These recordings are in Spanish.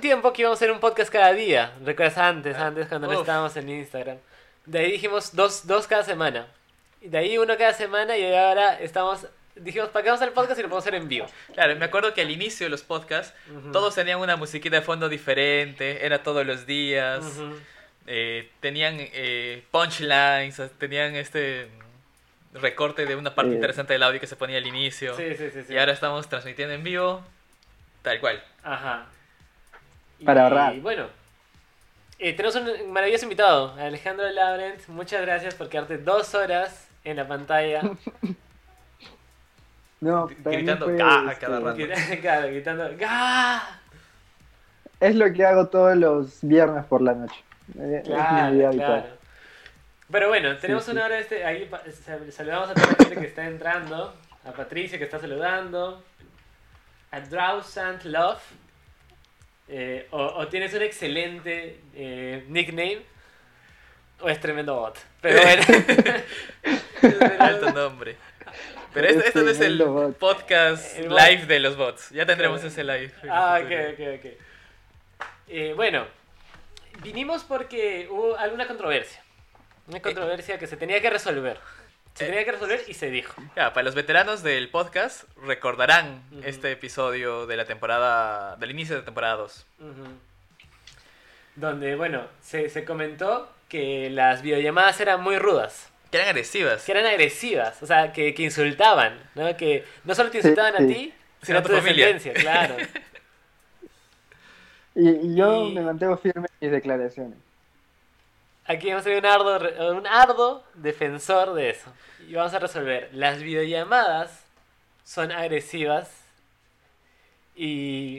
un tiempo que íbamos a hacer un podcast cada día. ¿Recuerdas antes, antes cuando no Uf. estábamos en Instagram? De ahí dijimos dos, dos cada semana. Y de ahí uno cada semana y ahora estamos... Dijimos, ¿para qué vamos a hacer el podcast y lo podemos hacer en vivo? Claro, me acuerdo que al inicio de los podcasts Ujú. todos tenían una musiquita de fondo diferente, era todos los días, Ujú. eh, tenían eh, punchlines, tenían este recorte de una parte Eh. interesante del audio que se ponía al inicio. Sí, sí, sí, sí. Y ahora estamos transmitiendo en vivo, tal cual. Ajá. Para y, ahorrar. bueno, eh, tenemos un maravilloso invitado, Alejandro Laurent. Muchas gracias por quedarte dos horas en la pantalla. No, Gritando fue, "Ga" a este, cada rato. Grit- claro, gritando ¡Gah! Es lo que hago todos los viernes por la noche. Eh, es mi Claro, claro. Pero bueno, tenemos sí. una hora este. Ahí saludamos a toda la gente que está entrando. A Patricia que está saludando. A Drowsant Love. Eh, o, o tienes un excelente eh, nickname. O es tremendo bot. Pero bueno. Alto nombre. Pero este, este no es el bot. podcast El bot. live de los bots. Ya tendremos Claro. ese live. Ah, ok, ok, ok. Eh, bueno, vinimos porque hubo alguna controversia. Una controversia que se tenía que resolver. Se tenía que resolver y se dijo. Ya, para los veteranos del podcast recordarán este episodio de la temporada, del inicio de temporada 2. Ujú. Donde, bueno, se, se comentó que las videollamadas eran muy rudas. Que eran agresivas. Que eran agresivas. O sea, que, que insultaban. ¿no? Que no solo te Sí, insultaban a sí. ti, sino a tu tu familia. descendencia, claro. Y, y yo Y- me mantengo firme en mis declaraciones. Aquí vamos a tener un ardo, un ardo defensor de eso. Y vamos a resolver. Las videollamadas son agresivas. Y.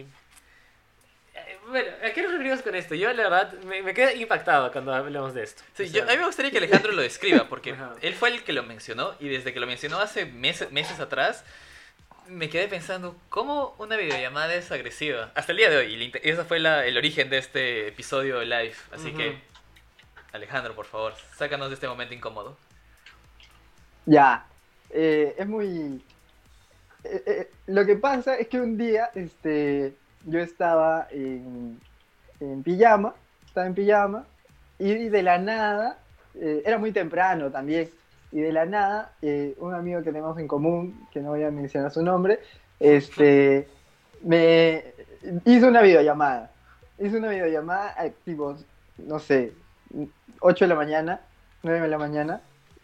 eh, Bueno, ¿a qué nos referimos con esto? Yo, la verdad, me, me quedé impactado cuando hablamos de esto. Sí, O yo- sea, a mí me gustaría que Alejandro lo describa, porque él fue el que lo mencionó y desde que lo mencionó hace meses, meses atrás, me quedé pensando, ¿cómo una videollamada es agresiva? Hasta el día de hoy, y ese fue la- el origen de este episodio live. Así que, Alejandro, por favor, sácanos de este momento incómodo. Ya, eh, es muy... eh, eh, lo que pasa es que un día este, yo estaba en, en pijama, estaba en pijama, y de la nada, eh, era muy temprano también, y de la nada, un amigo que tenemos en común, que no voy a mencionar su nombre, este, me hizo una videollamada. Hizo una videollamada, tipo, no sé, 8 de la mañana, 9 de la mañana,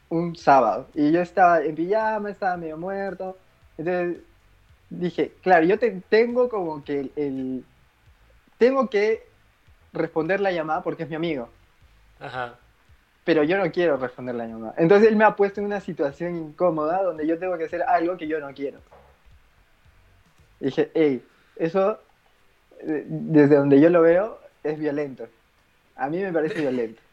un sábado. Y yo estaba en pijama, estaba medio muerto. Entonces dije, claro, yo te- tengo como que el, el- Tengo que responder la llamada porque es mi amigo. Ajá. Pero yo no quiero responder la llamada. Entonces él me ha puesto en una situación incómoda donde yo tengo que hacer algo que yo no quiero. Y dije, hey, eso, eh, desde donde yo lo veo, es violento. A mí me parece violento.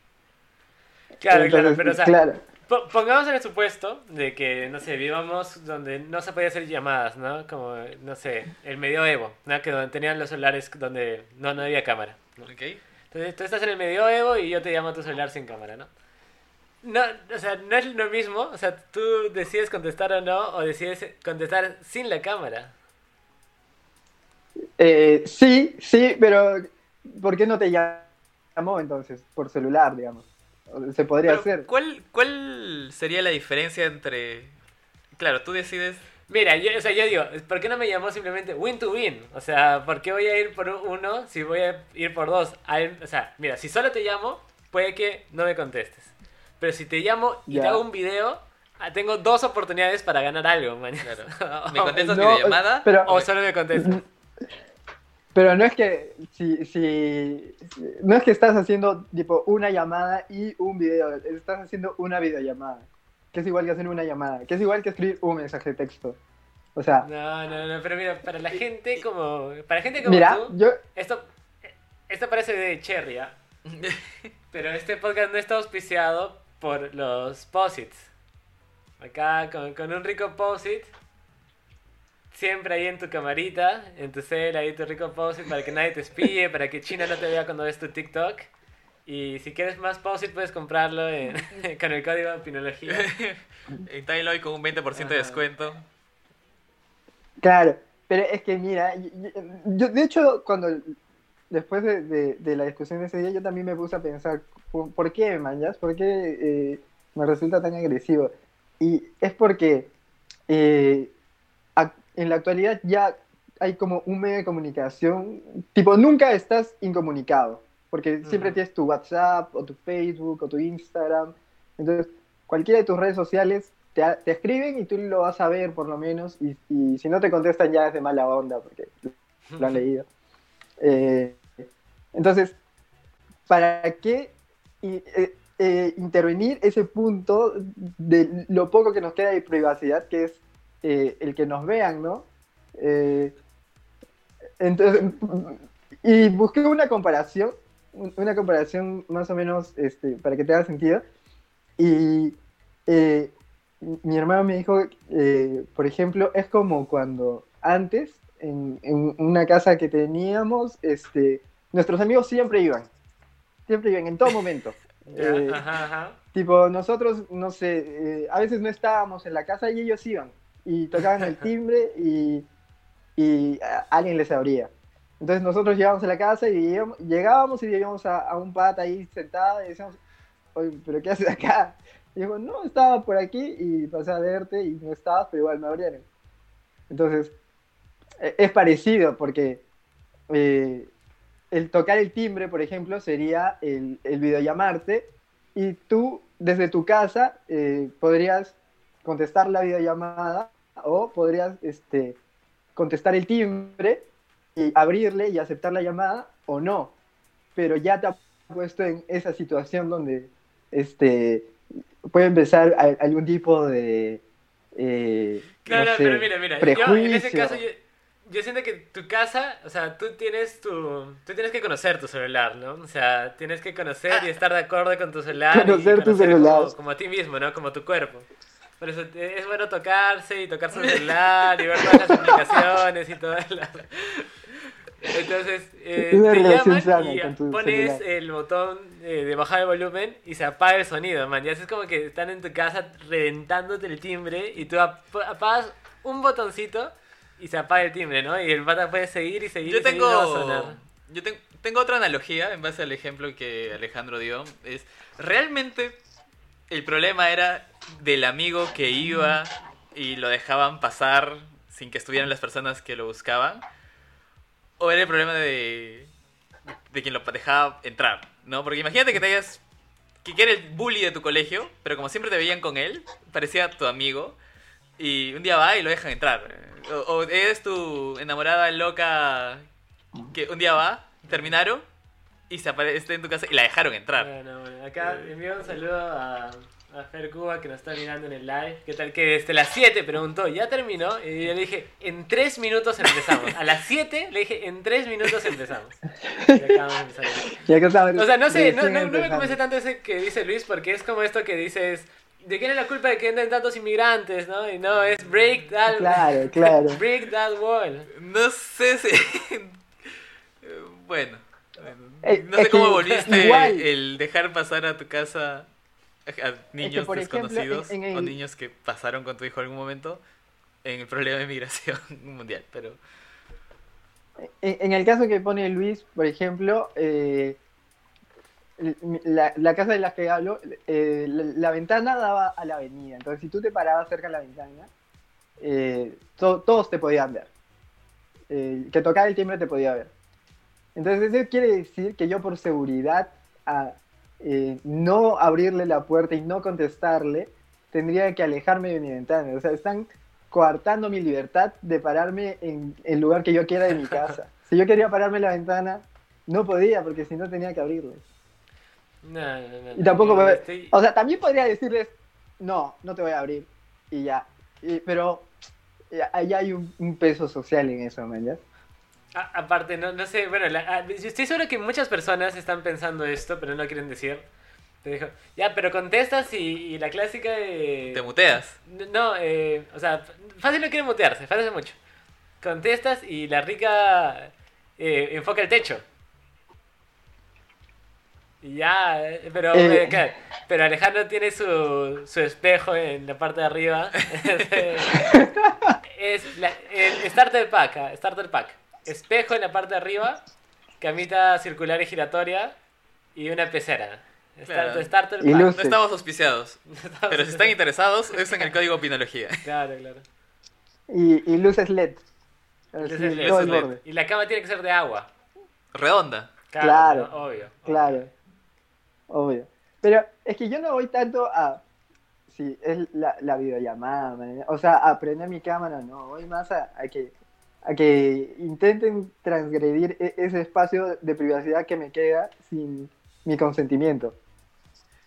Claro, claro, pero o sea, claro. po- pongamos en el supuesto de que, no sé, vivamos donde no se podía hacer llamadas, ¿no? Como, no sé, el medioevo, ¿no? Que donde tenían los celulares donde no, no había cámara. ¿no? ¿Ok? Entonces tú estás en el medioevo y yo te llamo a tu celular sin cámara, ¿no? No, o sea, no es lo mismo, o sea, tú decides contestar o no, o decides contestar sin la cámara. Eh, sí, sí, pero ¿por qué no te llamó entonces? Por celular, digamos. Se podría Pero, hacer. ¿cuál, ¿Cuál sería la diferencia entre... Claro, tú decides... Mira, yo, o sea, yo digo, ¿por qué no me llamó simplemente win to win? O sea, ¿por qué voy a ir por uno si voy a ir por dos? Hay- o sea, mira, si solo te llamo, puede que no me contestes. Pero si te llamo y te Ya. hago un video, ah, tengo dos oportunidades para ganar algo, man. Claro. ¿Me contestas no, videollamada? pero- O solo me contestas. Pero no es que si, si no es que estás haciendo tipo una llamada y un video, estás haciendo una videollamada, que es igual que hacer una llamada, que es igual que escribir un mensaje de texto. O sea, No, no, no, pero mira, para la gente como. Para gente como mira, tú, yo esto, esto parece de cherry, ¿ah? Pero este podcast no está auspiciado por los posits. Acá con, con un rico posit. Siempre ahí en tu camarita, en tu cel, ahí tu rico posit para que nadie te espíe, para que China no te vea cuando ves tu TikTok. Y si quieres más posit puedes comprarlo en- con el código Pinología. En Timeline con un 20% de descuento. Claro, pero es que mira, yo de hecho cuando después de, de- de la discusión de ese día, yo también me puse a pensar, ¿por, por qué, manjas? ¿Por qué eh, me resulta tan agresivo? Y es porque eh, en la actualidad ya hay como un medio de comunicación, tipo, nunca estás incomunicado, porque siempre tienes tu WhatsApp o tu Facebook o tu Instagram, entonces cualquiera de tus redes sociales te, te escriben y tú lo vas a ver por lo menos, y, y si no te contestan ya es de mala onda, porque lo han leído. Eh, entonces, ¿para qué eh, eh, intervenir ese punto de lo poco que nos queda de privacidad, que es eh, el que nos vean, ¿no? Eh, entonces, y busqué una comparación, un- una comparación más o menos este, para que te haga sentido, y eh, mi hermano me dijo, eh, por ejemplo, es como cuando antes, en, en una casa que teníamos, este, nuestros amigos siempre iban, siempre iban, en todo momento. Eh, ajá, ajá. Tipo, nosotros, no sé, eh, a veces no estábamos en la casa y ellos iban, y tocaban el timbre y, y alguien les abría. Entonces nosotros llegábamos a la casa y llegábamos y veíamos a, a un pata ahí sentado y decíamos, oye, ¿pero qué haces acá? Y dijo, no, estaba por aquí y pasé a verte y no estabas, pero igual me abrieron. Entonces, e- es parecido porque eh, el tocar el timbre, por ejemplo, sería el, el videollamarte y tú desde tu casa eh, podrías contestar la videollamada o podrías este, contestar el timbre y abrirle y aceptar la llamada o no. Pero ya te ha puesto en esa situación donde este, puede empezar a- algún tipo de... eh, No, no sé, pero mira, mira. Yo, en ese prejuicio. caso, yo, yo siento que tu casa, o sea, tú tienes tu. Tú tienes que conocer tu celular, ¿no? O sea, tienes que conocer y estar de acuerdo con tu celular. y Conocer tu celular. Como, como a ti mismo, ¿no? Como tu cuerpo. Por eso es bueno tocarse y tocar su celular y ver todas las aplicaciones y todas las. Entonces, eh, te relación llaman y con tu pones celular. el botón eh, de bajar el volumen y se apaga el sonido, man. Ya es como que están en tu casa reventándote el timbre y tú ap- apagas un botoncito y se apaga el timbre, ¿no? Y el pata puede seguir y seguir Yo y seguir y no va a tengo, sonar. yo ten- tengo otra analogía en base al ejemplo que Alejandro dio. Es realmente el problema era del amigo que iba y lo dejaban pasar sin que estuvieran las personas que lo buscaban. O era el problema de, de quien lo dejaba entrar, ¿no? Porque imagínate que te hayas... Que era el bully de tu colegio, pero como siempre te veían con él, parecía tu amigo. Y un día va y lo dejan entrar. O, o eres tu enamorada loca que un día va, terminaron y se aparece en tu casa y la dejaron entrar. Bueno, bueno, acá envío un saludo a, a Fer Cuba que nos está mirando en el live. ¿Qué tal? Que desde las 7 preguntó, ¿ya terminó? Y yo le dije, en 3 minutos empezamos. A las 7 le dije, en 3 minutos empezamos. Y acabamos de empezar. Ya que O sea, no sé, no, no, no me convence tanto ese que dice Luis, porque es como esto que dices, ¿de quién es la culpa de que entren tantos inmigrantes, no? Y no, es break that, Claro, claro. break that wall. No sé si... bueno. Eh, No sé cómo volviste igual. el dejar pasar a tu casa a niños desconocidos en- en o niños que pasaron con tu hijo en algún momento en el problema de migración mundial. Pero En, en el caso que pone Luis, por ejemplo, eh, la, la casa de la que hablo, eh, la, la ventana daba a la avenida. Entonces, si tú te parabas cerca de la ventana, eh, to- todos te podían ver. Eh, que tocaba el timbre te podía ver. Entonces, eso quiere decir que yo, por seguridad, a eh, no abrirle la puerta y no contestarle, tendría que alejarme de mi ventana. O sea, están coartando mi libertad de pararme en el lugar que yo quiera de mi casa. Si yo quería pararme en la ventana, no podía, porque si no tenía que abrirle. No, no, no. Y tampoco, no, me- estoy- o sea, también podría decirles, no, no te voy a abrir, y ya. Y- pero ahí hay un, un peso social en eso, man, ¿ya? A- aparte, no, no sé, bueno, la- yo estoy seguro que muchas personas están pensando esto, pero no lo quieren decir. Te dijo, ya, pero contestas y, y la clásica de... te muteas. No, eh, o sea, fácil no quiere mutearse, fácil mucho. Contestas y la rica eh, enfoca el techo. Y ya, eh, pero, Eh. eh, claro, pero Alejandro tiene su, su espejo en la parte de arriba. es la, el starter pack, ah, starter pack. Espejo en la parte de arriba, camita circular y giratoria y una pecera. Claro. No estamos auspiciados, Estamos- pero si están interesados, usen el código Pinología. Claro, claro. Y, y luces LED. Luces LED. Luces. Y la cama tiene que ser de agua. Redonda. Claro, Claro. ¿no? obvio. Claro. Obvio. Pero es que yo no voy tanto a. Sí, es la, la videollamada, man. o sea, a prender mi cámara, no. Voy más a, a que a que intenten transgredir e- ese espacio de privacidad que me queda sin mi consentimiento.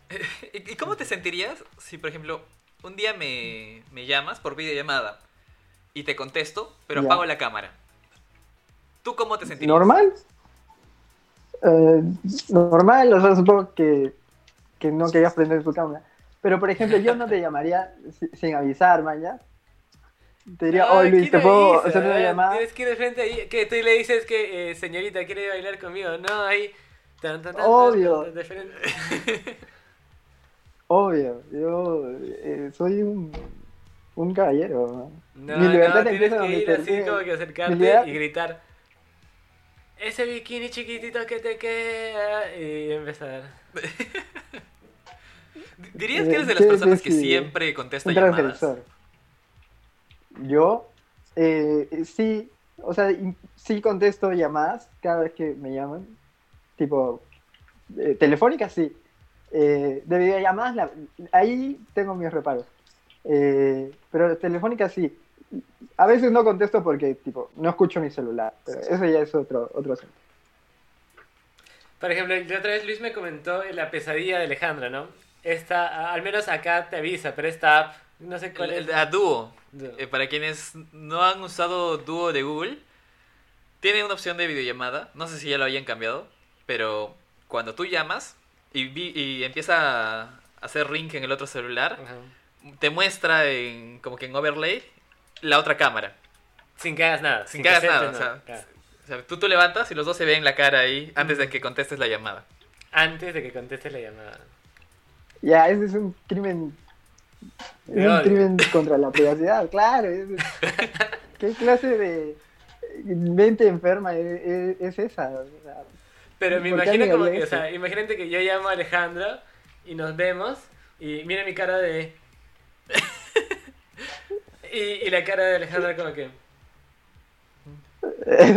¿Y cómo te sentirías si, por ejemplo, un día me, me llamas por videollamada y te contesto, pero Ya. apago la cámara? ¿Tú cómo te sentirías? ¿Normal? Eh, normal, o sea, supongo que, que no querías prender tu cámara. Pero, por ejemplo, yo no te llamaría si- sin avisar, man, ¿ya? Te diría, oye Luis, ¿quién ¿te puedo hacer una llamada? Tienes que ir de frente ahí. Que tú le dices que, eh, señorita, quiere bailar conmigo. No, ahí. tan, tan, Obvio. tan, de frente. Obvio, yo eh, soy un, un caballero. No, Mi libertad no, tienes que ir así como que acercarte y gritar. Ese bikini chiquitito que te queda. Y empezar. ¿Dirías que eres de las ¿Qué personas que siempre contesta llamadas? Yo, eh, sí, o sea, sí contesto llamadas cada vez que me llaman. Tipo, eh, telefónicas sí. Eh, de videollamadas, la- ahí tengo mis reparos. Eh, pero telefónicas sí. A veces no contesto porque, tipo, no escucho mi celular. Pero eso ya es otro, otro asunto. Por ejemplo, la otra vez Luis me comentó la pesadilla de Alejandra, ¿no? Esta, al menos acá te avisa, pero esta app, no sé cuál El- es. el- A Duo. Duo. Eh, para quienes no han usado Duo de Google, tiene una opción de videollamada. No sé si ya lo hayan cambiado, pero cuando tú llamas y, vi- y empieza a hacer ring en el otro celular, Ajá. te muestra en, como que en overlay la otra cámara. Sin que hagas nada. Sin que hagas nada, aceptes o sea, Claro. O sea, tú te levantas y los dos se ven la cara ahí antes de que contestes la llamada. Antes de que contestes la llamada. Ya, ese es un crimen. Es un crimen contra la privacidad, claro. es- ¿Qué clase de mente enferma es, es- es esa? O sea, Pero me ¿Por qué imagino como que, o sea, imagínate que yo llamo a Alejandra y nos vemos y mira mi cara de... y, y la cara de Alejandra como que...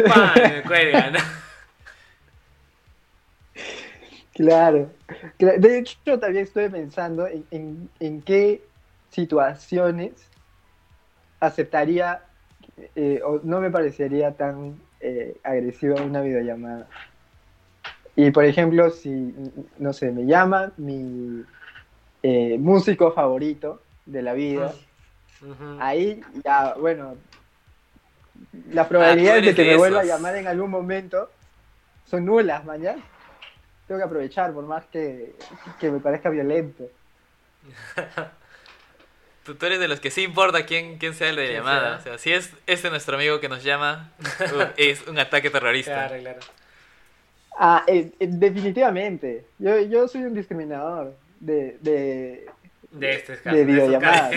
¡Pam! Me cuelga, ¿no? Claro. Cla- De hecho, yo también estoy pensando en, en- en qué situaciones aceptaría eh, o no me parecería tan eh, agresiva una videollamada. Y por ejemplo, si, no sé, me llama mi eh, músico favorito de la vida, ahí ya, bueno, las probabilidades de eres que de me vuelva a llamar en algún momento son nulas, mañana. Tengo que aprovechar, por más que, que me parezca violento. Tú, tú eres de los que sí importa quién, quién sea el de ¿Quién llamada. sea? O sea, si es este nuestro amigo que nos llama, uh, es un ataque terrorista. Claro, claro. Ah, eh, eh, definitivamente. Yo, yo soy un discriminador de, de, De este caso. De videollamada.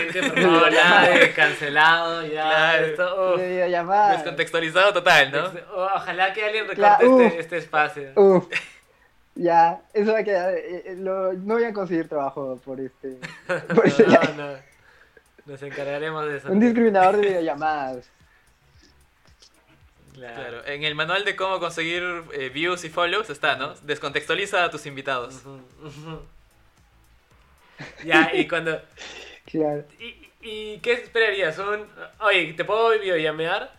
Ya, de cancelado, ya. Claro. Esto, uf. de videollamadas. Descontextualizado total, ¿no? Este- o- Ojalá que alguien recorte Claro, este, este espacio. Uf, ya, eso va a quedar. eh, eh, lo- no voy a conseguir trabajo por este. Por no, lado. no. Nos encargaremos de eso. Un discriminador de videollamadas. Claro. Claro, en el manual de cómo conseguir eh, views y follows está, ¿no? Descontextualiza a tus invitados. Ya, y cuando. Claro. ¿Y, y qué esperarías? Un, oye, ¿te puedo videollamear?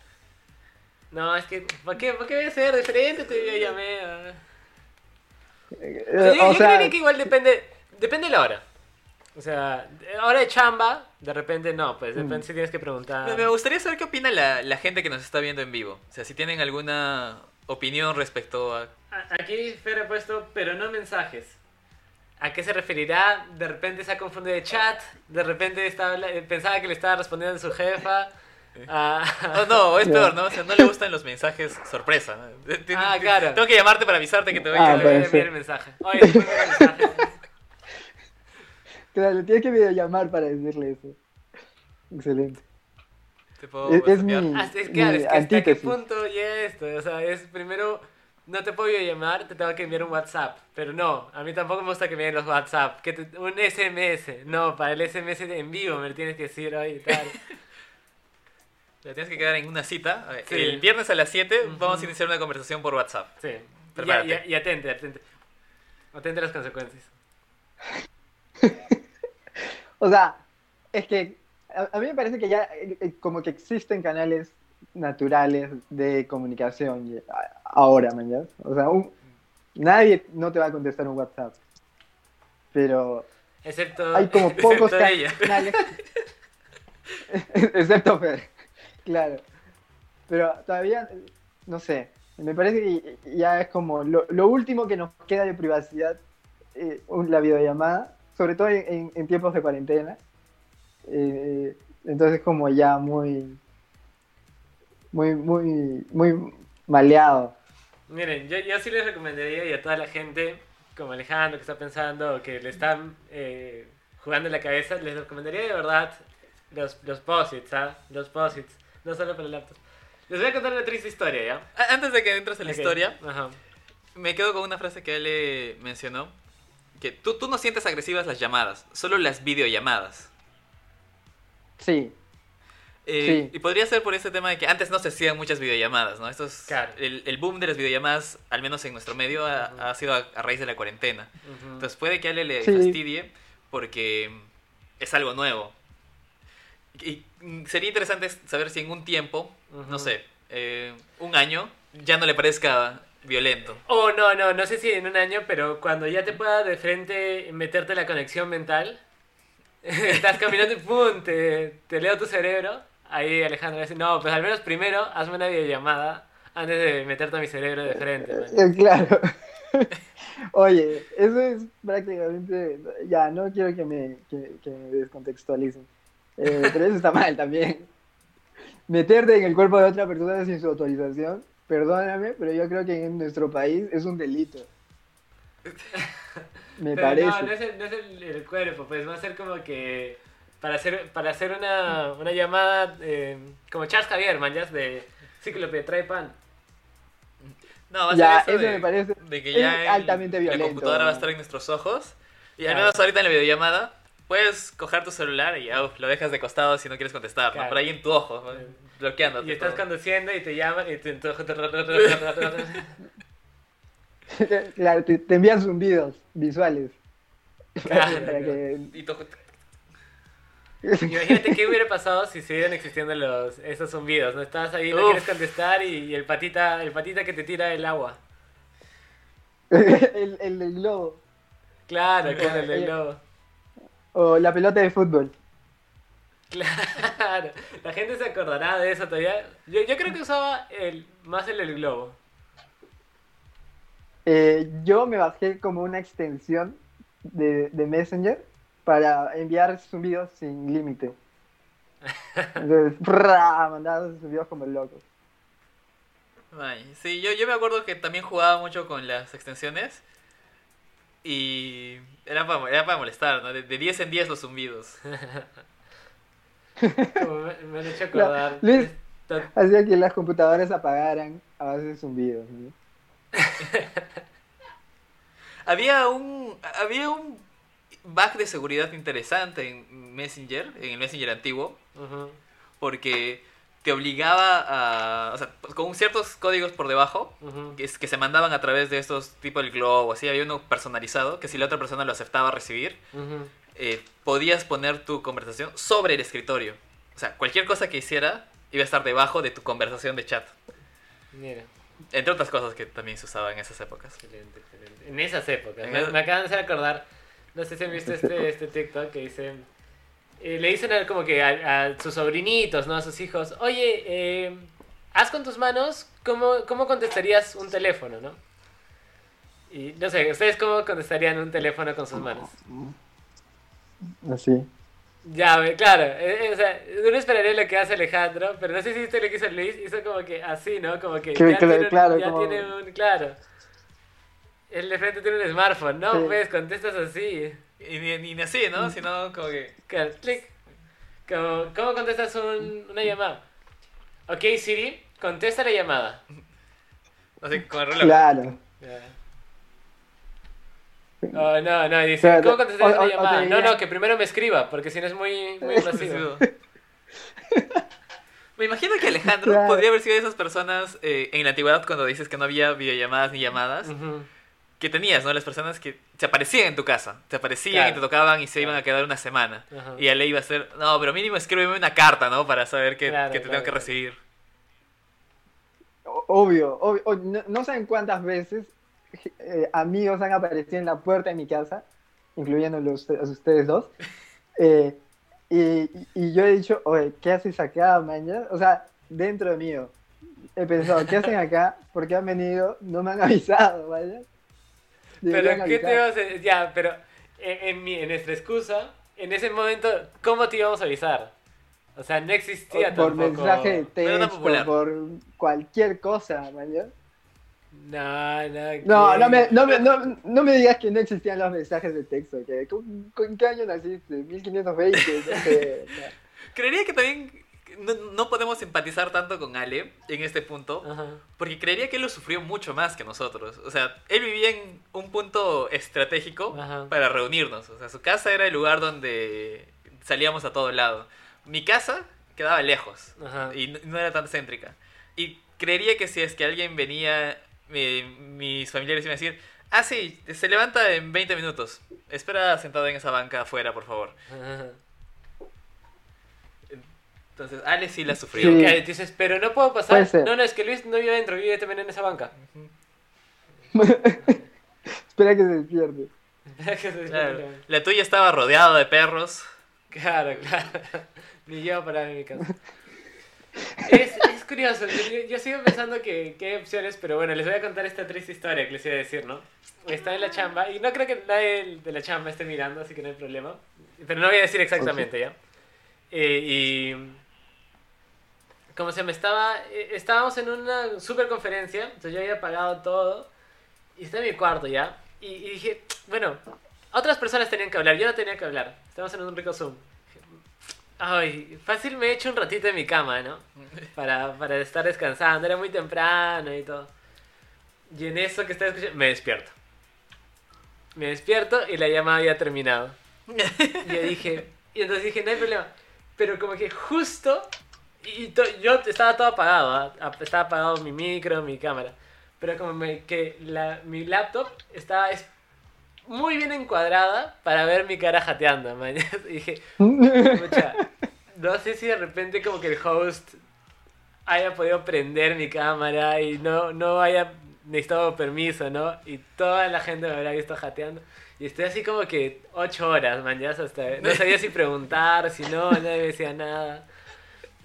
No, es que. ¿Para qué, ¿para qué voy a ser diferente? Te videollameo. Eh, O sea, yo, o yo sea, creería que igual depende. Depende de la hora. O sea, hora de chamba, de repente no, pues depende Mm. si tienes que preguntar. Me- gustaría saber qué opina la, la gente que nos está viendo en vivo. O sea, si tienen alguna opinión respecto a... Aquí Fer ha puesto, pero no mensajes. ¿A qué se referirá? De repente se ha confundido de chat, de repente estaba, eh, pensaba que le estaba respondiendo a su jefa. Ah, Oh, no, es peor, ¿no? O sea, no le gustan los mensajes sorpresa. ¿no? Ah, claro. Tengo que llamarte para avisarte que te voy Ah, a... enviar el mensaje. Oye, del mensaje. Claro, tienes que videollamar para decirle eso. Excelente. Te puedo Es- mi- Hasta, es, claro, Mi es que hasta qué punto llega esto. O sea, es primero no te puedo llamar, te tengo que enviar un WhatsApp. Pero no, a mí tampoco me gusta que me den los WhatsApp. Que te- un SMS. No, para el SMS en vivo me lo tienes que decir hoy y tal. Te tienes que quedar en una cita. Ver, Sí. El viernes a las 7 Ujú. vamos a iniciar una conversación por WhatsApp. Sí. Y, Prepárate. y- y atente, atente. Atente a las consecuencias. O sea, es que a, a mí me parece que ya eh, como que existen canales naturales de comunicación ahora, man, ¿ya? O sea, un- nadie no te va a contestar un WhatsApp. Pero Excepto. hay como pocos ella. canales. Excepto Fer, claro. Pero todavía, no sé, me parece que ya es como lo, lo último que nos queda de privacidad, eh, un- la videollamada, sobre todo en, en- tiempos de cuarentena. Eh, entonces como ya muy, muy, muy, muy maleado. Miren, yo, yo sí les recomendaría y a toda la gente, como Alejandro, que está pensando, que le están eh, jugando en la cabeza, les recomendaría de verdad los, los posits, ¿ah? Los posits, no solo para el laptop. Les voy a contar una triste historia, ¿ya? Antes de que entres en la historia, Ajá. me quedo con una frase que él eh, mencionó. Que tú, tú no sientes agresivas las llamadas, solo las videollamadas. Sí, Eh, Sí. Y podría ser por ese tema de que antes no se hacían muchas videollamadas, ¿no? Esto es, Claro. el, el boom de las videollamadas, al menos en nuestro medio, ha, ha sido a, a raíz de la cuarentena. Entonces puede que a él le Sí. fastidie porque es algo nuevo. Y mm, sería interesante saber si en un tiempo, no sé, eh, un año, ya no le parezca violento. Oh, no, no, no sé si en un año, pero cuando ya te pueda de frente meterte la conexión mental, estás caminando y ¡pum! Te, te leo tu cerebro. Ahí Alejandro dice, no, pues al menos primero hazme una videollamada antes de meterte a mi cerebro de frente. man". Eh, Claro. Oye, eso es prácticamente. Ya, no quiero que me, que, que me descontextualicen. Eh, pero eso está mal también. Meterte en el cuerpo de otra persona sin su autorización, perdóname, pero yo creo que en nuestro país es un delito. Me Pero parece. no, no es, el, no es el- el cuerpo, pues va a ser como que para hacer, para hacer una, una llamada eh, como Charles Javier, man, ya de Cíclope, trae pan. No, va a Ya, ser eso, eso de, me parece- de que es ya el- altamente la violento. computadora va a estar en nuestros ojos. Y al menos ahorita en la videollamada puedes coger tu celular y lo dejas de costado si no quieres contestar. Pero ahí en tu ojo, ¿no? bloqueándote. Y estás todo. conduciendo y te llaman y te... Claro, te, te envían zumbidos visuales. Claro, Para que- Y tu- Imagínate qué hubiera pasado si siguieran existiendo los, esos zumbidos. No estás ahí, no Uf. quieres contestar y, y el patita el patita que te tira el agua. el, el del globo. Claro, claro, el del globo. O la pelota de fútbol. Claro, la gente se acordará de eso todavía. Yo, yo creo que usaba el, más el del globo. Eh, yo me bajé como una extensión de, de Messenger para enviar zumbidos sin límite. Entonces, ¡prrra! mandaba zumbidos como locos. Ay, sí, yo, yo me acuerdo que también jugaba mucho con las extensiones. Y era para, era para molestar, ¿no? De, de 10 en 10 los zumbidos. Como me, me han hecho acordar. Luis. Esto- Hacía que las computadoras apagaran a base de zumbidos. ¿no? Había un, había un bug de seguridad interesante en Messenger, en el Messenger antiguo, porque te obligaba a... O sea, con ciertos códigos por debajo, que, se mandaban a través de estos tipo el globo, así había uno personalizado, que si la otra persona lo aceptaba recibir, eh, podías poner tu conversación sobre el escritorio. O sea, cualquier cosa que hiciera iba a estar debajo de tu conversación de chat. Mira, Entre otras cosas que también se usaban en esas épocas. excelente, excelente. En esas épocas. En Me, acaban de hacer acordar. No sé si han visto este, este TikTok que dice. Eh, le dicen a- como que a, a sus sobrinitos, ¿no? A sus hijos. Oye, eh, haz con tus manos cómo, cómo contestarías un teléfono, ¿no? Y no sé, ¿ustedes cómo contestarían un teléfono con sus manos? Así. Ya, claro. eh, eh, o sea, uno esperaría lo que hace Alejandro, pero no sé si viste lo que hizo Luis. Hizo como que así, ¿no? Como que Que- ya, que- tiene, un- claro, ya como- tiene un... Claro. El de frente tiene un smartphone, ¿no? Sí. Pues contestas así. Y ni, ni así, ¿no? Sino como que... Claro, clic. Como, ¿Cómo contestas un- una llamada? Ok, Siri, contesta la llamada. Así con el reloj. Claro. Ya. Oh, no, no, dice, Pero ¿cómo contestar o- una o- llamada? No, no, que primero me escriba, porque si no es muy, muy invasivo. Me imagino que Alejandro Claro. podría haber sido de esas personas eh, en la antigüedad cuando dices que no había videollamadas ni llamadas, Ujú. Que tenías, ¿no? Las personas que se aparecían en tu casa, te aparecían y Claro. te tocaban y se Claro. iban a quedar una semana. Ajá. Y a ley iba a ser, no, pero mínimo escríbeme una carta, ¿no? Para saber que, Claro, que te claro, tengo que recibir. Obvio, obvio. No, no saben cuántas veces eh, amigos han aparecido en la puerta de mi casa, incluyendo los, a ustedes dos. eh, y, y- y yo he dicho, oye, ¿qué haces acá, mañana? O sea, dentro de mío. He pensado, ¿qué hacen acá? ¿Por qué han venido? No me han avisado, vaya. Pero, ¿qué te ibas a Ya, pero en, en, mi, en nuestra excusa, en ese momento, ¿cómo te íbamos a avisar? O sea, no existía por tampoco... mensaje de texto, popular. por cualquier cosa, mañana. No, no, No, no me, no, me, no, no me digas que no existían los mensajes de texto. Que, ¿con, con qué año naciste? 1520. No sé. no. Creería que también no, no podemos empatizar tanto con Ale en este punto, Ajá. porque creería que él lo sufrió mucho más que nosotros. O sea, él vivía en un punto estratégico Ajá. para reunirnos. O sea, su casa era el lugar donde salíamos a todo lado. Mi casa quedaba lejos Ajá. y no, no era tan céntrica. Y creería que si es que alguien venía, eh, mis familiares iban a decir, ah, sí, se levanta en 20 minutos. Espera sentado en esa banca afuera, por favor. Entonces, Ale sí la sufrió. Sí. Ok, dices, pero no puedo pasar. Puede ser. No, no, es que Luis no vive adentro, vive también en esa banca. Espera que se despierte. Claro, la tuya estaba rodeada de perros. Claro, claro. Ni yo para en mi casa. Es, es curioso, yo, yo sigo pensando que, que hay opciones, pero bueno, les voy a contar esta triste historia que les iba a decir, ¿no? Estaba en la chamba, y no creo que nadie de la chamba esté mirando, así que no hay problema. Pero no voy a decir exactamente, ¿ya? Eh, y... Como se me estaba... eh, Estábamos en una super conferencia, entonces yo había pagado todo, y estaba en mi cuarto, ¿ya? Y, y dije, bueno, otras personas tenían que hablar, yo no tenía que hablar. Estábamos en un rico Zoom. Ay, fácil me he hecho un ratito en mi cama, ¿no? Para, para estar descansando, era muy temprano y todo. Y en eso que estaba escuchando, me despierto. Me despierto y la llamada había terminado. Y yo dije, y entonces dije, no hay problema. Pero como que justo, y yo estaba todo apagado. Ap- estaba apagado mi micro, mi cámara. Pero como me- que la, mi laptop estaba es- muy bien encuadrada para ver mi cara jateando, man. Y dije, Pucha, no sé si de repente como que el host haya podido prender mi cámara y no, no haya necesitado permiso, ¿no? Y toda la gente me habrá visto jateando. Y estoy así como que ocho horas, man, ya hasta... No sabía si preguntar, si no, nadie me decía nada.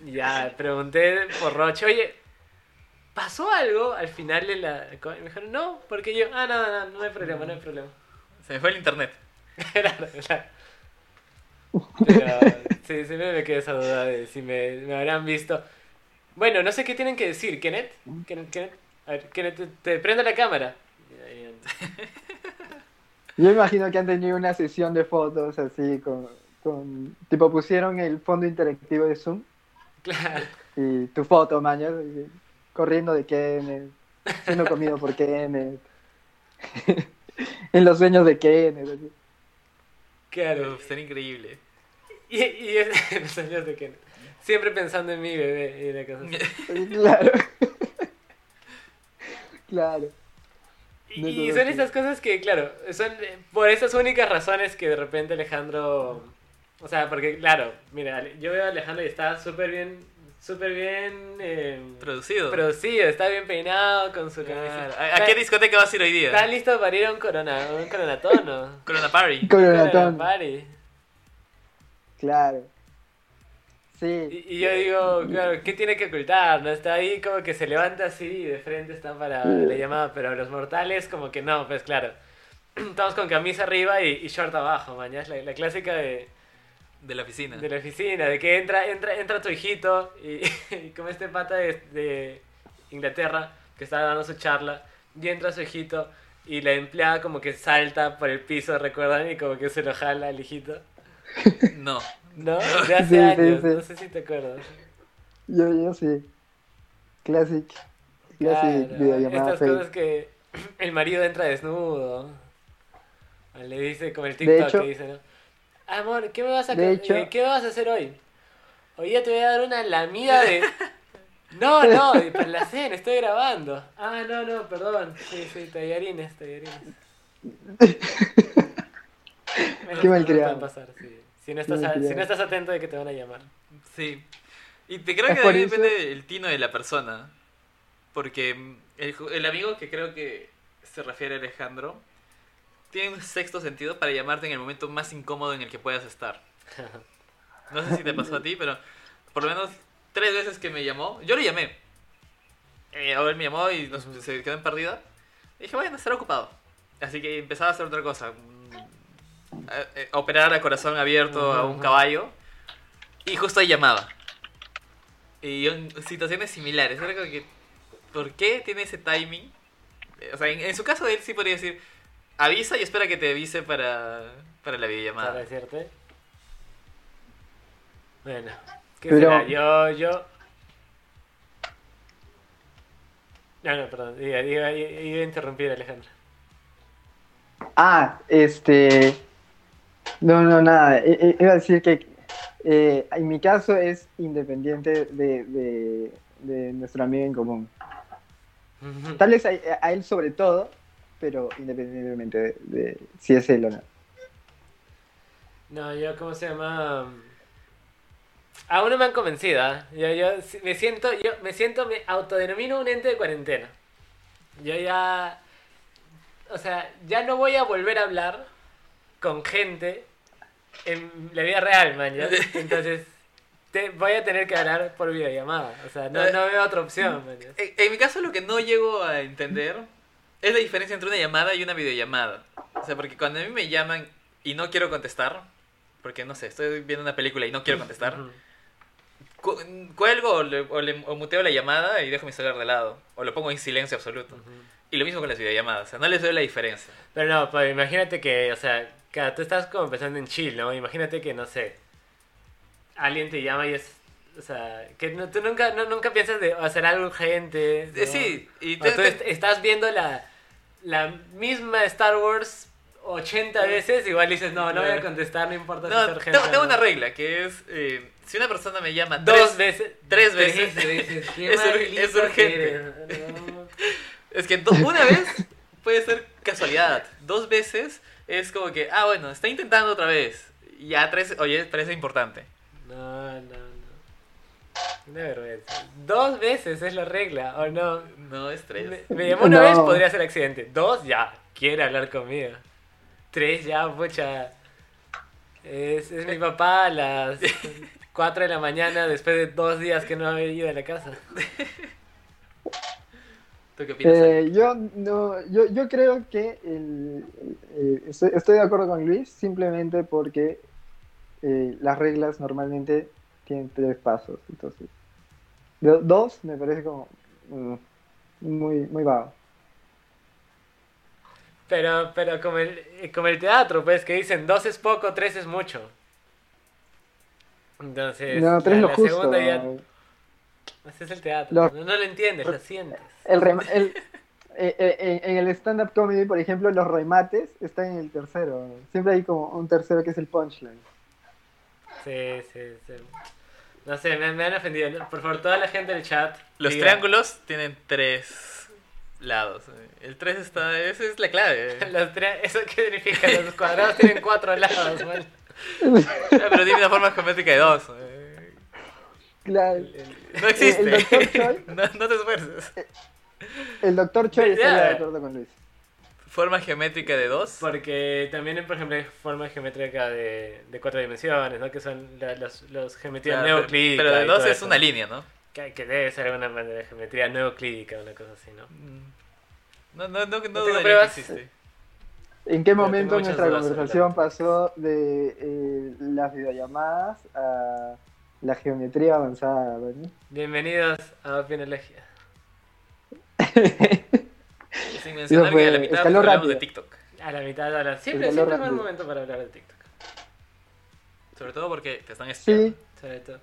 Ya, pregunté por Roche, oye, ¿pasó algo al final de la... co-?" Y me dijeron, no, porque yo, ah, no, no, no hay problema, no hay problema. Se me fue el internet. Claro, claro. Pero sí, siempre me queda esa duda de si me, me habrán visto. Bueno, no sé qué tienen que decir, Kenneth. Kenneth, Kenneth. A ver, Kenneth, te, te prende la cámara. Yo imagino que han tenido una sesión de fotos así con, con tipo pusieron el fondo interactivo de Zoom Claro. y tu foto, mañana, corriendo de Kenneth, siendo comido por Kenneth, en los sueños de Kenneth. así. Claro. Sería increíble. Y, y en los años de Kenneth. Siempre pensando en mi bebé y la cosa así. Claro. claro. Y, No y todo son esas cosas que, claro, son eh, por esas únicas razones que de repente Alejandro. O sea, porque, claro, mira, yo veo a Alejandro y está súper bien. Súper bien. eh, Producido. producido, está bien peinado con su Claro. camisa. ¿A, a qué discoteca vas a ir hoy día? ¿Está listo para ir a un, corona, un coronatono? Corona Party. Coronatón. Party. Claro. Sí. Y, y yo digo, claro, ¿qué tiene que ocultar? ¿No? Está ahí como que se levanta así y de frente está para la llamada, pero los mortales como que no, pues claro. Estamos con camisa arriba y, y short abajo, es la, la clásica de, De la oficina. de la oficina, de que entra, entra, entra tu hijito y, y como este pata de, de Inglaterra que está dando su charla, y entra su hijito y la empleada como que salta por el piso, ¿recuerdan? Y como que se lo jala al hijito. No. ¿No? De hace Sí, años, sí. no sé si te acuerdas. Yo, yo sí. Classic. Clase Claro, videollamada estas fake. cosas que el marido entra desnudo. Le dice como el De TikTok hecho- que dice, ¿no? Amor, ¿qué me vas a De hecho- ¿qué vas a hacer hoy? Hoy día te voy a dar una lamida de. No, no, de para la cena, estoy grabando. Ah, no, no, perdón. Sí, sí, tallarines, tallarines. Qué malcriado. pueden pasar, sí. Si no, estás Qué a- si malcriado. no estás atento de que te van a llamar. Sí. Y te creo que por también eso- depende del tino de la persona. Porque mm, el, ju- el amigo que creo que se refiere a Alejandro tiene un sexto sentido para llamarte en el momento más incómodo en el que puedas estar. No sé si te pasó a ti, pero por lo menos tres veces que me llamó, yo le llamé. Eh, o él me llamó y nos- se quedó en perdida. Y dije, bueno, estará ocupado. Así que empezaba a hacer otra cosa. mm, a- eh, a operar a corazón abierto a un caballo. Y justo ahí llamaba. Y en situaciones similares. Era como que, ¿por qué tiene ese timing? Eh, O sea, en, en su caso él sí podría decir, avisa y espera que te avise para, para la videollamada. para decirte. Bueno, ¿qué Pero- será? Yo, yo. No, no, perdón, iba, iba- iba a interrumpir a Alejandro. Ah, este. No, no, nada. I- Iba a decir que eh, en mi caso es independiente de, de- de nuestro amigo en común. Tal vez a, a él sobre todo, pero independientemente de, de si es él o no. No, yo, ¿cómo se llama? Aún no me han convencido, ¿ah? Yo, yo me siento, yo me siento, me autodenomino un ente de cuarentena. Yo ya, o sea, ya no voy a volver a hablar con gente en la vida real, man, ¿ya? Entonces, te- voy a tener que hablar por videollamada. O sea, no, no veo otra opción, man, ¿ya? En, en mi caso lo que no llego a entender es la diferencia entre una llamada y una videollamada. O sea, porque cuando a mí me llaman y no quiero contestar, porque no sé, estoy viendo una película y no quiero contestar, cu- cuelgo o, le- o le- o muteo la llamada y dejo mi celular de lado. O lo pongo en silencio absoluto. Ujú. Y lo mismo con las videollamadas, o sea, no les doy la diferencia. Pero no, pues imagínate que, o sea, claro, tú estás como pensando en chill, ¿no? Imagínate que, no sé, alguien te llama y es, o sea, que no- tú nunca, no- nunca piensas de hacer algo urgente. ¿no? Sí, y te- tú est- estás viendo la, la misma Star Wars 80 veces, igual dices, no, no voy a contestar, no importa si no, es urgente. tengo, tengo o no". una regla que es, eh, si una persona me llama Dos tres- veces. tres veces. veces. Qué Es es urgente. No. Es que do- una vez puede ser casualidad. Dos veces es como que, ah, bueno, está intentando otra vez. Ya tres, oye, parece importante. No, no, no. Una vergüenza. Dos veces es la regla, ¿o no? No, es tres. Me, me llamó una No. vez, podría ser accidente. Dos, ya, quiere hablar conmigo. Tres, ya, pucha. Es, es mi papá a las 4 de la mañana después de dos días que no había ido a la casa. ¿Tú qué opinas? Eh, yo, no, yo, yo creo que el- eh, estoy, estoy de acuerdo con Luis simplemente porque eh, las reglas normalmente tienen tres pasos. Entonces, do- dos me parece como mm, muy, muy vago. Pero, pero como el, como el teatro, pues, que dicen dos es poco, tres es mucho. Entonces, No, tres la, lo la justo. segunda ya... Ese es el teatro. No, no lo entiendes, lo sientes. El el- eh, eh, en, en el stand-up comedy, por ejemplo, los remates están en el tercero. Siempre hay como un tercero que es el punchline. Sí, sí, sí. No sé, me, me han ofendido. Por favor, toda la gente del chat. Los diga- triángulos tienen tres lados. El tres está, esa es la clave. Los tri- ¿Eso qué significa? Los cuadrados tienen cuatro lados, man. Pero tiene una forma geométrica de dos. Eh, Claro. No existe. El doctor Choi. no, no te esfuerces. El doctor Choi está de acuerdo con Luis. Forma geométrica de dos. Porque también, por ejemplo, hay forma geométrica de, de cuatro dimensiones, ¿no? Que son la- los, los geometrías Claro, pero, neoclídicas. pero de dos es eso. una línea, ¿no? Que, que debe ser alguna manera de geometría neoclídica, una cosa así, ¿no? No, no, no, no, que existe. ¿En qué momento nuestra conversación pasó de eh, las videollamadas a la geometría avanzada? Dani? Bienvenidos a Opionología. Sin mencionar fue- que a la mitad hablamos de. TikTok. A la mitad de ahora. Siempre, siempre es buen momento para hablar de TikTok. Sobre todo porque te están espiando. Sí. Sobre todo.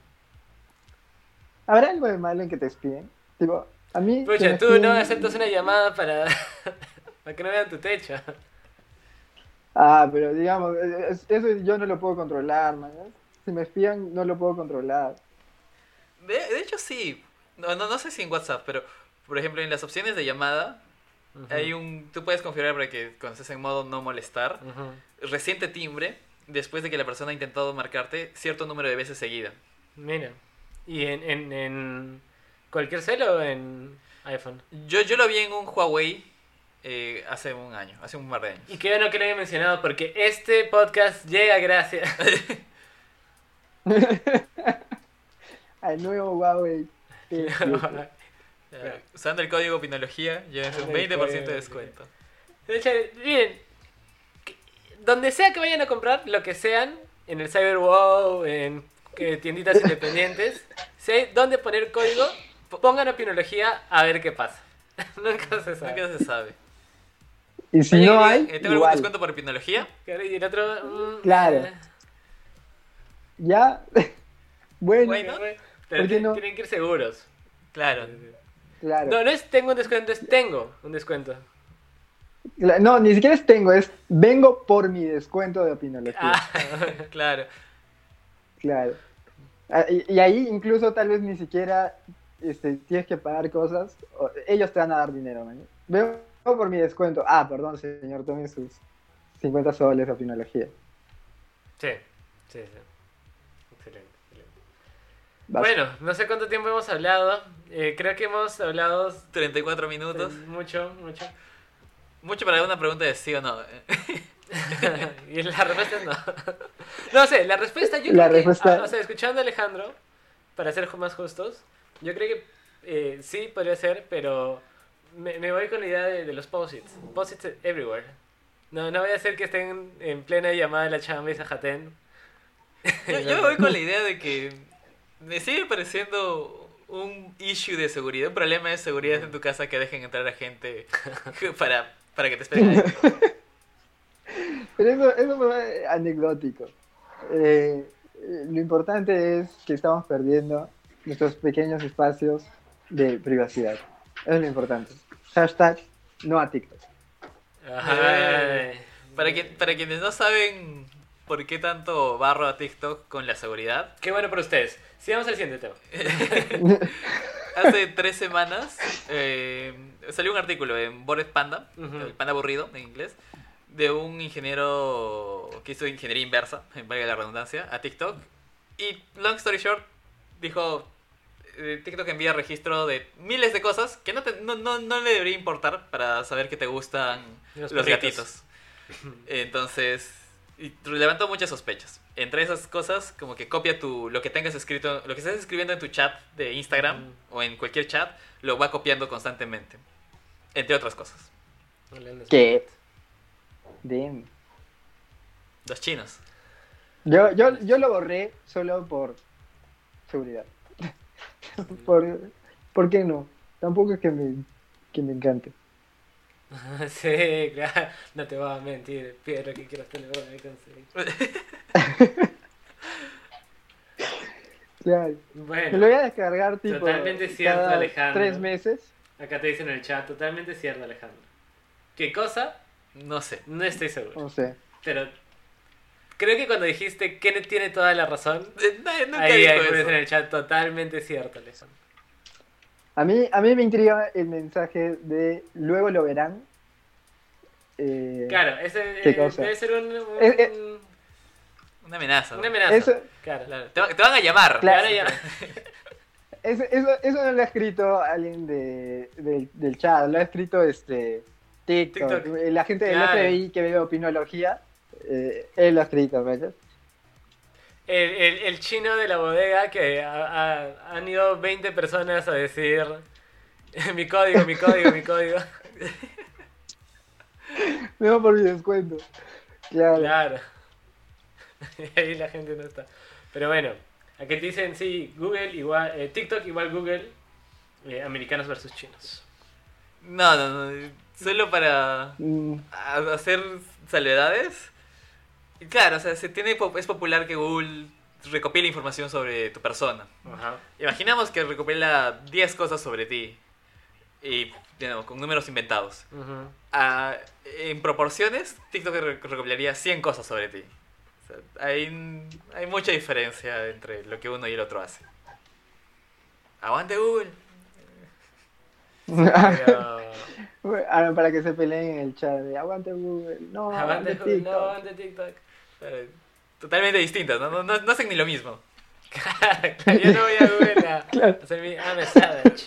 ¿Habrá algo de malo en que te espíen? Tipo, A mí. Pucha, tú no aceptas una llamada para, para que no vean tu techo. Ah, pero digamos, es- eso yo no lo puedo controlar, man. Si me espían, no lo puedo controlar. De, de hecho, sí. No, no, no sé si en WhatsApp, pero por ejemplo, en las opciones de llamada, hay un. Tú puedes configurar para que cuando estés en modo no molestar, reciente timbre, después de que la persona ha intentado marcarte cierto número de veces seguida. Mira. ¿Y en, en, en cualquier celo o en iPhone? Yo, yo lo vi en un Huawei eh, hace un año, hace un par de años. Y qué bueno que lo haya mencionado porque este podcast llega gracias. Al nuevo Huawei. P7. Eh, Usando el código Pinología, llévense un Usando el 20% código, de descuento. De hecho, miren, donde sea que vayan a comprar, lo que sean, en el CyberWow, en eh, tienditas independientes, si hay dónde poner código, pongan opinología a ver qué pasa. Nunca se sabe. Nunca se sabe. Y si Oye, no hay, eh, ¿Tengo algún descuento por Pinología? Claro, Y el otro... mm, Claro. eh, Ya. bueno, Bueno. Pero ¿Por qué ti- no? tienen que ir seguros. Claro. Claro. No, no es tengo un descuento, es tengo un descuento. No, ni siquiera es tengo, es vengo por mi descuento de opinología. Ah, Claro. Claro. Ah, Y, y ahí incluso tal vez ni siquiera este, tienes que pagar cosas. o- ellos te van a dar dinero, man. Vengo por mi descuento. Ah, perdón, señor, tome sus 50 soles de opinología. sí, sí, sí. Vas. Bueno, no sé cuánto tiempo hemos hablado. Eh, creo que hemos hablado 34 minutos. eh, mucho, mucho. Mucho para una pregunta de sí o no. y la respuesta es no. no sé, la respuesta yo La creo que, respuesta- ah, o sea, escuchando a Alejandro, para ser más justos, yo creo que eh, sí podría ser, pero me, me voy con la idea de, de los posits. Posits everywhere. No, no voy a hacer que estén en plena llamada de la chamba y se jaten. Yo, yo me voy con la idea de que me sigue pareciendo un issue de seguridad, un problema de seguridad en tu casa que dejen entrar a gente para, para que te esperen ahí. Pero eso, eso fue anecdótico. Eh, eh, lo importante es que estamos perdiendo nuestros pequeños espacios de privacidad. Eso es lo importante. Hashtag no a TikTok. Ay. Para, que, para quienes no saben por qué tanto barro a TikTok con la seguridad, Qué bueno para ustedes. Sigamos al siguiente tema. hace tres semanas eh, salió un artículo en Bored Panda, el panda aburrido en inglés, de un ingeniero que hizo ingeniería inversa, en valga la redundancia, a TikTok. Y, long story short, dijo, eh, TikTok envía registro de miles de cosas que no, te- no, no, no le debería importar para saber que te gustan Los los, gatitos. Entonces, y levantó muchas sospechas. Entre esas cosas, como que copia tu, lo que tengas escrito, lo que estés escribiendo en tu chat de Instagram o en cualquier chat, lo va copiando constantemente. Entre otras cosas. ¿Qué? Damn. Los chinos. Yo, yo, yo lo borré solo por seguridad. por, ¿Por qué no? Tampoco es que me, que me encante. Sí, claro. No te voy a mentir. Piedra que quieras tener voy a conseguir. Claro. Me lo Bueno, voy a descargar tipo Totalmente cierto, cada Alejandro. tres meses. acá te dicen en el chat, totalmente cierto, Alejandro. ¿Qué cosa? No sé. No estoy seguro. No sé. Pero creo que cuando dijiste que tiene toda la razón, nadie- nunca ahí eso. en el chat, totalmente cierto, Alejandro. A mí, a mí me intriga el mensaje de luego lo verán. Eh, Claro, ese ¿Qué eh, cosa? debe ser un, un- Eh. Una amenaza. una amenaza. Eso- Claro. Claro, Te, va- te van a llamar. Claro. Ahora ya- Eso, eso, eso no lo ha escrito alguien de, del- del chat, lo ha escrito este TikTok, TikTok. la gente del Claro. FBI que ve opinología, eh, él lo ha escrito, ¿verdad? El, el, el chino de la bodega que ha- ha- han ido 20 personas a decir mi código, mi código, mi código. Me va por mi descuento. Claro. Claro. Y ahí la gente no está. Pero bueno, aquí te dicen, sí, Google igual, eh, TikTok igual Google, eh, americanos versus chinos. No, no, no. Solo para Mm, a- hacer salvedades. Claro, o sea, se tiene, po- es popular que Google recopile información sobre tu persona. Ajá. Imaginamos que recopila 10 cosas sobre ti. y nuevo, con números inventados. Ah, en proporciones, TikTok re- recopilaría 100 cosas sobre ti. O sea, hay, hay mucha diferencia entre lo que uno y el otro hace. Aguante Google. Pero... Ahora, para que se peleen en el chat de aguante Google, no, Aguante, aguante TikTok. no, aguante TikTok. Eh, Totalmente distintas, ¿no? No, no, no hacen ni lo mismo. Claro, yo no voy a Google a Claro. hacer mi I'm a savage.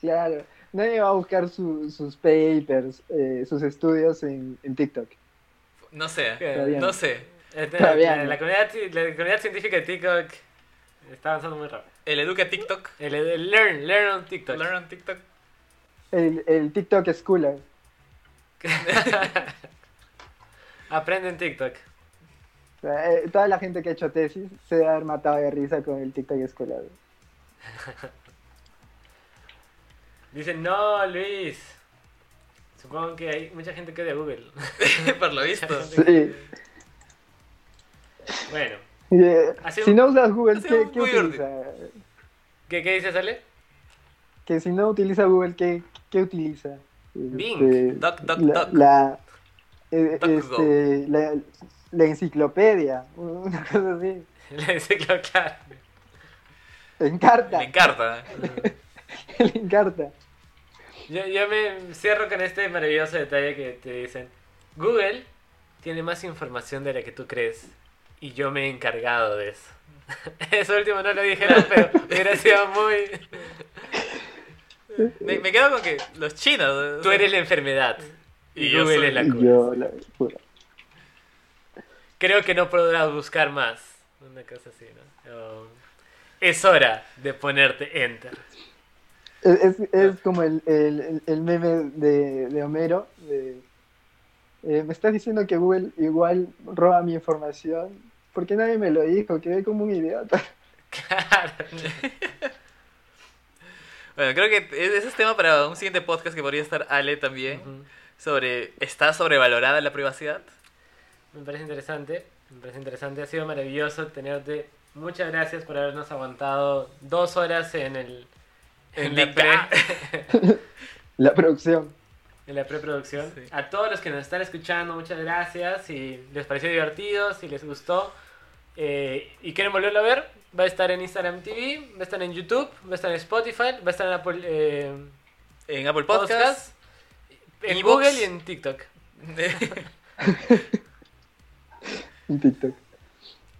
Claro, nadie va a buscar su- sus papers, eh, sus estudios en, en TikTok. No sé, Todavía no sé. Este, Todavía la, no. la comunidad, la comunidad científica de TikTok está avanzando muy rápido. El Educa TikTok. El, el learn, learn on TikTok. Learn on TikTok. El, el TikTok Schooler. Aprende en TikTok. O sea, eh, toda la gente que ha hecho tesis se debe haber matado de risa con el TikTok Schooler. Dicen, no, Luis. Supongo que hay mucha gente que odia Google. Por lo visto. Sí. Bueno, Eh, si no usas Google, ¿qué, qué utiliza? ¿qué, qué dices, Ale? Que si no utiliza Google, ¿qué, qué utiliza? Bing. Este, Duck, duck, la, duck. la, eh, este, la, la enciclopedia, una cosa así. La enciclo, claro. Encarta, Me encanta. le encarta. Yo, yo me cierro con este maravilloso detalle que te dicen. Google tiene más información de la que tú crees. Y yo me he encargado de eso. Eso último no lo dijeron, pero hubiera sido muy... Me, me quedo con que los chinos. Tú eres la enfermedad. Y, Y yo Google soy- es la cura. yo, la cura. Creo que no podrás buscar más. Una cosa así, ¿no? O, Es hora de ponerte enter. Es, es, es como el, el, el- meme de, de Homero. de, eh, me estás diciendo que Google igual roba mi información. porque nadie me lo dijo? Quedé como un idiota. Claro. Bueno, creo que ese es tema para un siguiente podcast que podría estar Ale también. Sobre, ¿está sobrevalorada la privacidad? Me parece interesante. Me parece interesante. Ha sido maravilloso tenerte. Muchas gracias por habernos aguantado dos horas en el en, En la, pre, La producción. en la preproducción. Sí. A todos los que nos están escuchando, muchas gracias. Si les pareció divertido, si les gustó eh, y quieren volverlo a ver, va a estar en Instagram TV, va a estar en YouTube, va a estar en Spotify, va a estar en Apple eh, En Apple Podcast. Podcast, en Evox. Google y en TikTok. En TikTok.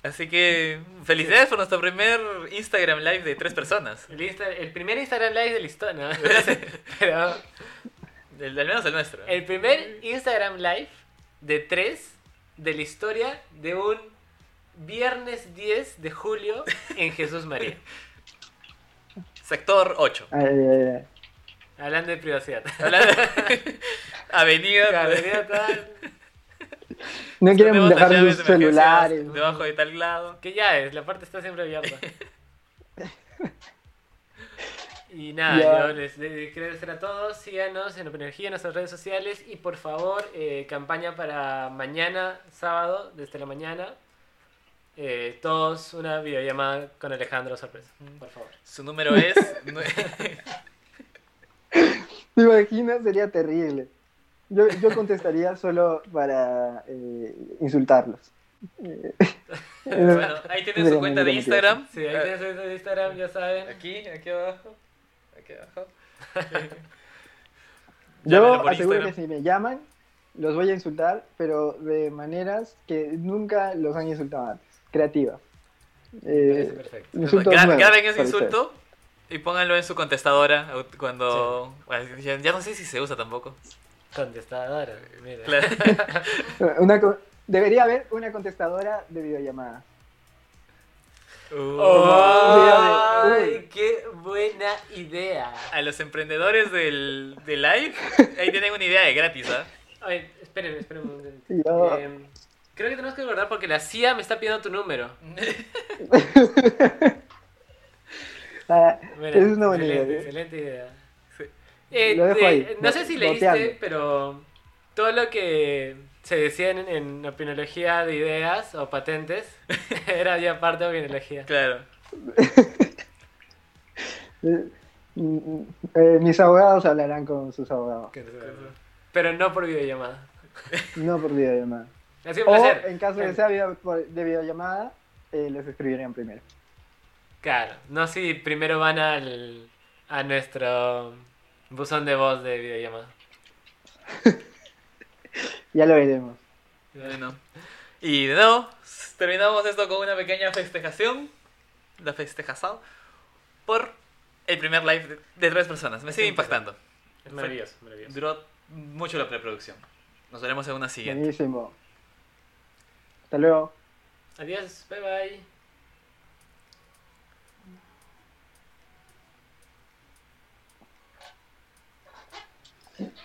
Así que felicidades por nuestro primer Instagram Live de tres personas. El, Insta- el primer Instagram Live de la historia, pero El, al menos el nuestro. el primer Instagram Live de tres de la historia de un viernes 10 de julio en Jesús María. Sector 8. Ay, ay, ay. Hablando de privacidad. Avenida. Claro, venía tal- No quieren dejar sus de celulares. Debajo de tal lado. Que ya es, la parte está siempre abierta. Y nada, Ya. yo les, les quiero agradecer a todos. Síganos en Energía en nuestras redes sociales. Y por favor, eh, campaña para mañana, sábado, desde la mañana. Eh, todos una videollamada con Alejandro Sorpresa. Por favor. Su número es. ¿Te imaginas? Sería terrible. Yo, yo contestaría solo para eh, insultarlos. Eh, bueno, ahí tienen su cuenta de Instagram. Sí, ahí tienes el Instagram, ya saben. Aquí, aquí abajo. Aquí abajo. Yo aseguro Instagram. que si me llaman, los voy a insultar, pero de maneras que nunca los han insultado antes. Creativa. Eh, perfecto. graben ese insulto y pónganlo en su contestadora cuando... bueno, ya, ya no sé si se usa tampoco. Contestadora, mira. Claro. Una debería haber una contestadora de videollamada. ¡Oh! Uy. ¡Ay, qué buena idea! A los emprendedores del, del live, ahí tienen una idea de gratis, ¿ah? Ay, esperen, esperen un momento. Eh, creo que tenemos que guardar porque la CIA me está pidiendo tu número. Ah, Mira, es una buena excelente, idea. excelente idea. Sí. Eh, Lo dejo eh, ahí, no sé si leíste, boteando. pero todo lo que se decía en, en opinología de ideas o patentes era ya parte de opinología. Claro. Eh, eh, mis abogados hablarán con sus abogados, Pero no por videollamada. no por videollamada. Ha sido O placer. en caso de que sea video- por- de videollamada, eh, les escribirían primero. Claro, no si primero van al, a nuestro buzón de voz de videollamada. Ya lo veremos. Bueno. Y de nuevo, terminamos esto con una pequeña festejación. La festejación. Por el primer live de, de tres personas. Me sigue impactando. Es maravilloso, maravilloso. Duró mucho la preproducción. Nos veremos en una siguiente. Buenísimo. Hasta luego. Adiós, bye bye.